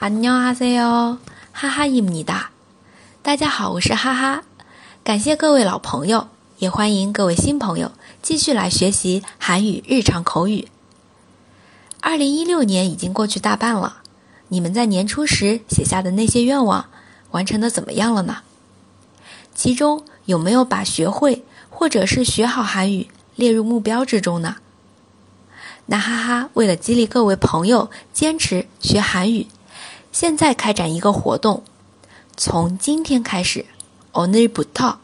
안녕하세요，哈哈伊姆尼达。大家好，我是哈哈。感谢各位老朋友，也欢迎各位新朋友继续来学习韩语日常口语。二零一六年已经过去大半了，你们在年初时写下的那些愿望，完成的怎么样了呢？其中有没有把学会或者是学好韩语列入目标之中呢？那哈哈，为了激励各位朋友坚持学韩语， 现在开展一个活动，从今天开始，only b u t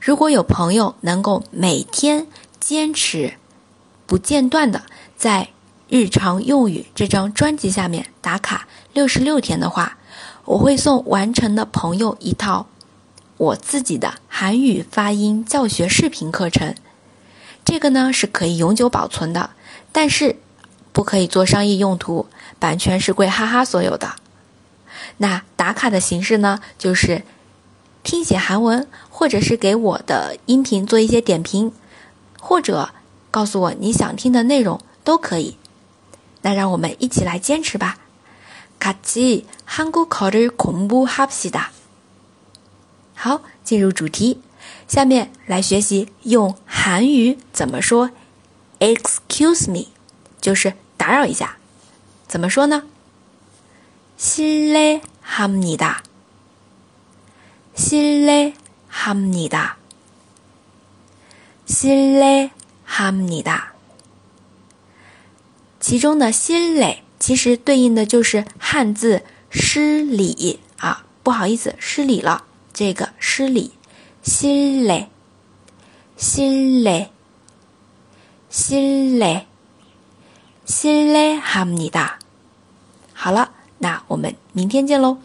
如果有朋友能够每天坚持不间断的在日常用语这张专辑下面打卡六十六天的话，我会送完成的朋友一套我自己的韩语发音教学视频课程。这个呢是可以永久保存的，但是不可以做商业用途，版权是归哈哈所有的。那打卡的形式呢，就是听写韩文，或者是给我的音频做一些点评，或者告诉我你想听的内容都可以。那让我们一起来坚持吧。卡奇，韩国考的恐怖哈皮哒。好，进入主题，下面来学习用韩语怎么说。Excuse me，就是打扰一下，怎么说呢？ 실례합니 다， 실례합니 다， 실례합니 다。 其中的실례其实对应的就是汉字失礼啊，不好意思，失礼了，这个失礼，실례실 례。 心累，心累哈姆尼达。好了， 那我们明天见喽。